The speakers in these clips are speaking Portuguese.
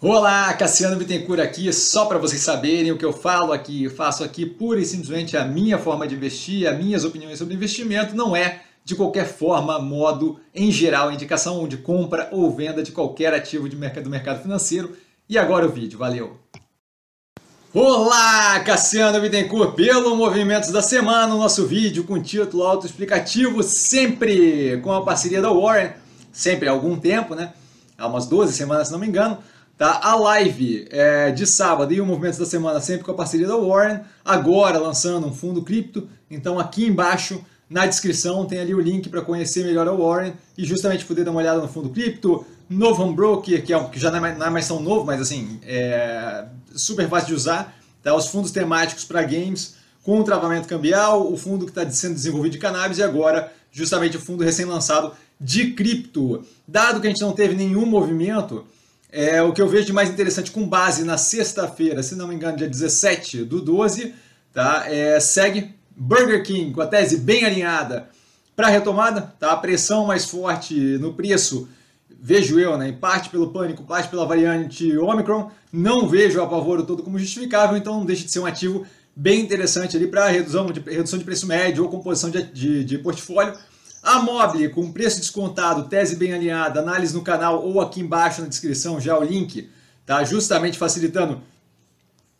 Olá, Cassiano Bittencourt aqui, só para vocês saberem o que eu falo aqui, eu faço aqui pura e simplesmente a minha forma de investir, as minhas opiniões sobre investimento, não é de qualquer forma, modo, em geral, indicação de compra ou venda de qualquer ativo de mercado, do mercado financeiro. E agora o vídeo, valeu! Olá, Cassiano Bittencourt, pelo Movimentos da Semana, o nosso vídeo com título autoexplicativo, sempre com a parceria da Warren, sempre há algum tempo, né? Há umas 12 semanas, se não me engano, Tá? A live é, de sábado e o Movimentos da Semana sempre com a parceria da Warren, agora lançando um fundo cripto. Então aqui embaixo na descrição tem ali o link para conhecer melhor a Warren e justamente poder dar uma olhada no fundo cripto, novo home broker, que, é, que já não é, mais, não é mais tão novo, mas assim, é super fácil de usar. Tá? Os fundos temáticos para games, com o travamento cambial, o fundo que está sendo desenvolvido de cannabis e agora justamente o fundo recém-lançado de cripto. Dado que a gente não teve nenhum movimento, é, o que eu vejo de mais interessante com base na sexta-feira, se não me engano, dia 17 do 12, tá? É, segue Burger King com a tese bem alinhada para a retomada, tá? A pressão mais forte no preço, vejo eu, né? Em parte pelo pânico, parte pela variante Omicron, não vejo o apavoro todo como justificável, então não deixa de ser um ativo bem interessante ali para redução de, redução de preço médio ou composição de, de, de portfólio. A Mobile com preço descontado, tese bem alinhada, análise no canal ou aqui embaixo na descrição já o link, tá? Justamente facilitando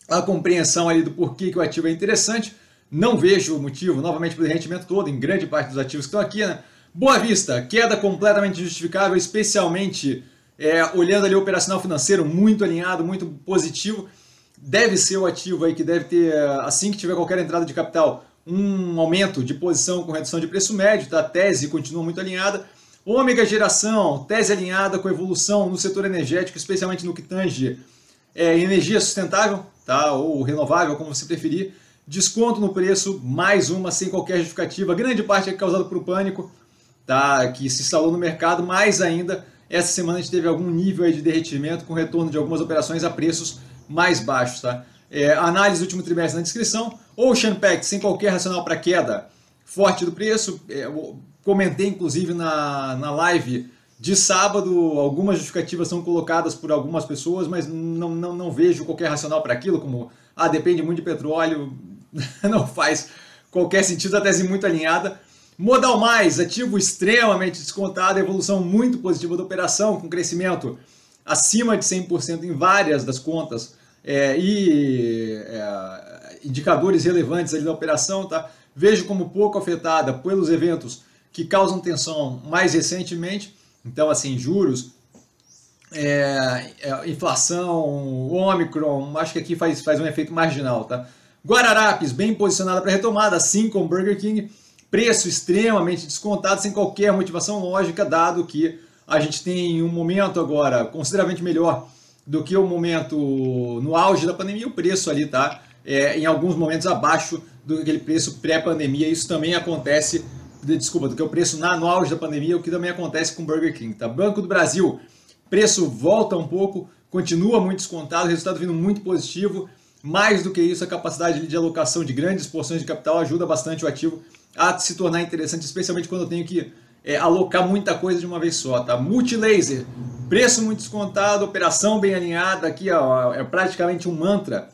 a compreensão ali do porquê que o ativo é interessante. Não vejo o motivo, novamente, pelo rendimento todo, em grande parte dos ativos que estão aqui, né? Boa Vista, queda completamente justificável, especialmente é, olhando ali o operacional financeiro muito alinhado, muito positivo. Deve ser o ativo aí que deve ter, assim que tiver qualquer entrada de capital, um aumento de posição com redução de preço médio, tá? a tese continua muito alinhada. Ômega geração, tese alinhada com evolução no setor energético, especialmente no que tange é, energia sustentável, tá? ou renovável, como você preferir. Desconto no preço, mais uma, sem qualquer justificativa. Grande parte é causada por pânico, tá? que se instalou no mercado, mais ainda, essa semana a gente teve algum nível de derretimento com retorno de algumas operações a preços mais baixos. Tá? É, análise do último trimestre na descrição. Ocean Pact, sem qualquer racional para queda, forte do preço. É, comentei inclusive na, na live de sábado, algumas justificativas são colocadas por algumas pessoas, mas não, não, não vejo qualquer racional para aquilo, como ah, depende muito de petróleo, não faz qualquer sentido, a tese muito alinhada. Modal Mais, ativo extremamente descontado, evolução muito positiva da operação, com crescimento acima de 100% em várias das contas é, e é, indicadores relevantes ali da operação, tá? vejo como pouco afetada pelos eventos que causam tensão mais recentemente, então assim, juros, é, é, inflação, Omicron, acho que aqui faz, faz um efeito marginal. Tá? Guararapes, bem posicionada para retomada, assim como Burger King, preço extremamente descontado, sem qualquer motivação lógica, dado que a gente tem um momento agora consideravelmente melhor do que o momento no auge da pandemia, o preço ali tá é, em alguns momentos abaixo do aquele preço pré-pandemia. Isso também acontece, desculpa, do que o preço na, no auge da pandemia, o que também acontece com Burger King. Tá? Banco do Brasil, preço volta um pouco, continua muito descontado, resultado vindo muito positivo. Mais do que isso, a capacidade de alocação de grandes porções de capital ajuda bastante o ativo a se tornar interessante, especialmente quando eu tenho que é, alocar muita coisa de uma vez só. Tá? Multilaser, Preço muito descontado, operação bem alinhada, aqui ó, é praticamente um mantra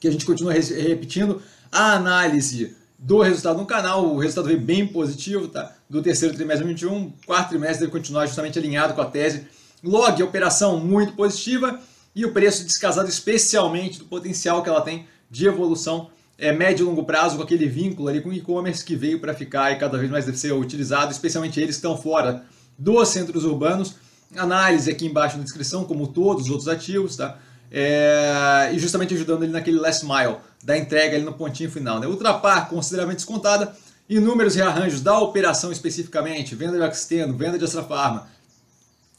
que a gente continua repetindo. A análise do resultado no canal, o resultado veio bem positivo, tá? Do terceiro trimestre de 2021, quarto trimestre deve continuar justamente alinhado com a tese. Log, operação muito positiva e o preço descasado especialmente do potencial que ela tem de evolução é, médio e longo prazo, com aquele vínculo ali com o e-commerce que veio para ficar e cada vez mais deve ser utilizado, especialmente eles que estão fora dos centros urbanos análise aqui embaixo na descrição, como todos os outros ativos, tá? É, e justamente ajudando ele naquele last mile da entrega ali no pontinho final. Né? Ultrapar consideravelmente descontada, inúmeros rearranjos da operação especificamente, venda de Axteno, venda de Astra Pharma,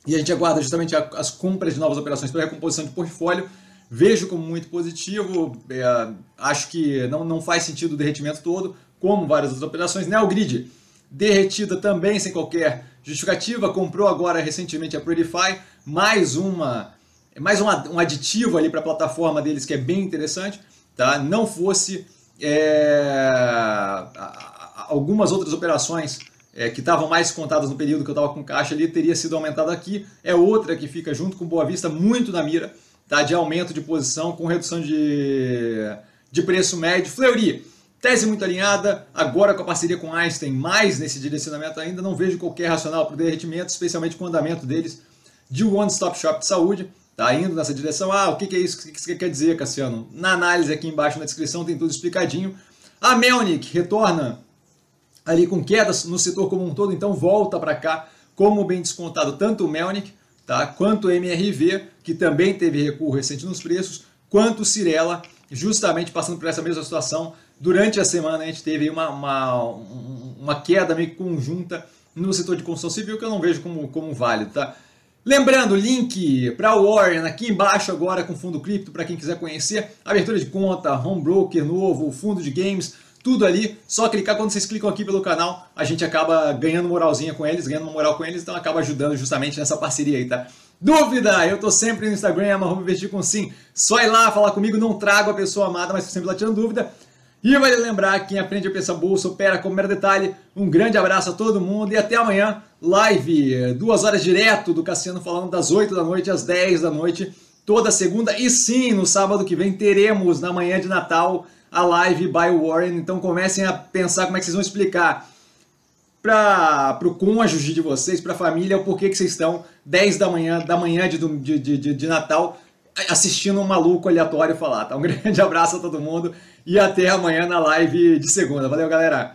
e a gente aguarda justamente as compras de novas operações para recomposição de portfólio. Vejo como muito positivo, é, acho que não, não faz sentido o derretimento todo, como várias outras operações. Neogrid, derretida também sem qualquer Justificativa comprou agora recentemente a Prettyfy, mais uma mais uma, um aditivo ali para a plataforma deles que é bem interessante, tá? Não fosse é, algumas outras operações é, que estavam mais contadas no período que eu estava com caixa ali, teria sido aumentada aqui. É outra que fica junto com Boa Vista muito na mira, tá? de aumento de posição com redução de, de preço médio. Fleury, tese muito alinhada, agora com a parceria com Einstein, mais nesse direcionamento ainda, não vejo qualquer racional para o derretimento, especialmente com o andamento deles de One Stop Shop de saúde. Tá indo nessa direção. Ah, o que, que é isso? O que, que você quer dizer, Cassiano? Na análise aqui embaixo na descrição tem tudo explicadinho. A Melnick retorna ali com quedas no setor como um todo, então volta para cá como bem descontado tanto o Melnick tá, quanto o MRV, que também teve recuo recente nos preços, quanto o Cirela, justamente passando por essa mesma situação. Durante a semana a gente teve uma, uma, uma queda meio conjunta no setor de construção civil que eu não vejo como, como válido. Tá? Lembrando, link para o Warren aqui embaixo agora com fundo cripto para quem quiser conhecer, abertura de conta, home broker novo, fundo de games, tudo ali. Só clicar quando vocês clicam aqui pelo canal, a gente acaba ganhando moralzinha com eles, ganhando moral com eles, então acaba ajudando justamente nessa parceria aí, tá? Dúvida? Eu tô sempre no Instagram, arroba investir com sim. Só ir lá falar comigo, não trago a pessoa amada, mas sempre lá tirando dúvida. E vale lembrar que quem aprende a pensar bolsa opera com mero detalhe. Um grande abraço a todo mundo e até amanhã. Live, duas horas direto do Cassiano falando das 8 da noite às 10 da noite, toda segunda. E sim, no sábado que vem teremos, na manhã de Natal, a live by Warren. Então comecem a pensar como é que vocês vão explicar para o cônjuge de vocês, para a família, o porquê que vocês estão 10 da manhã, da manhã de, de, de, de Natal, assistindo um maluco aleatório falar. Tá? Um grande abraço a todo mundo e até amanhã na live de segunda. Valeu, galera!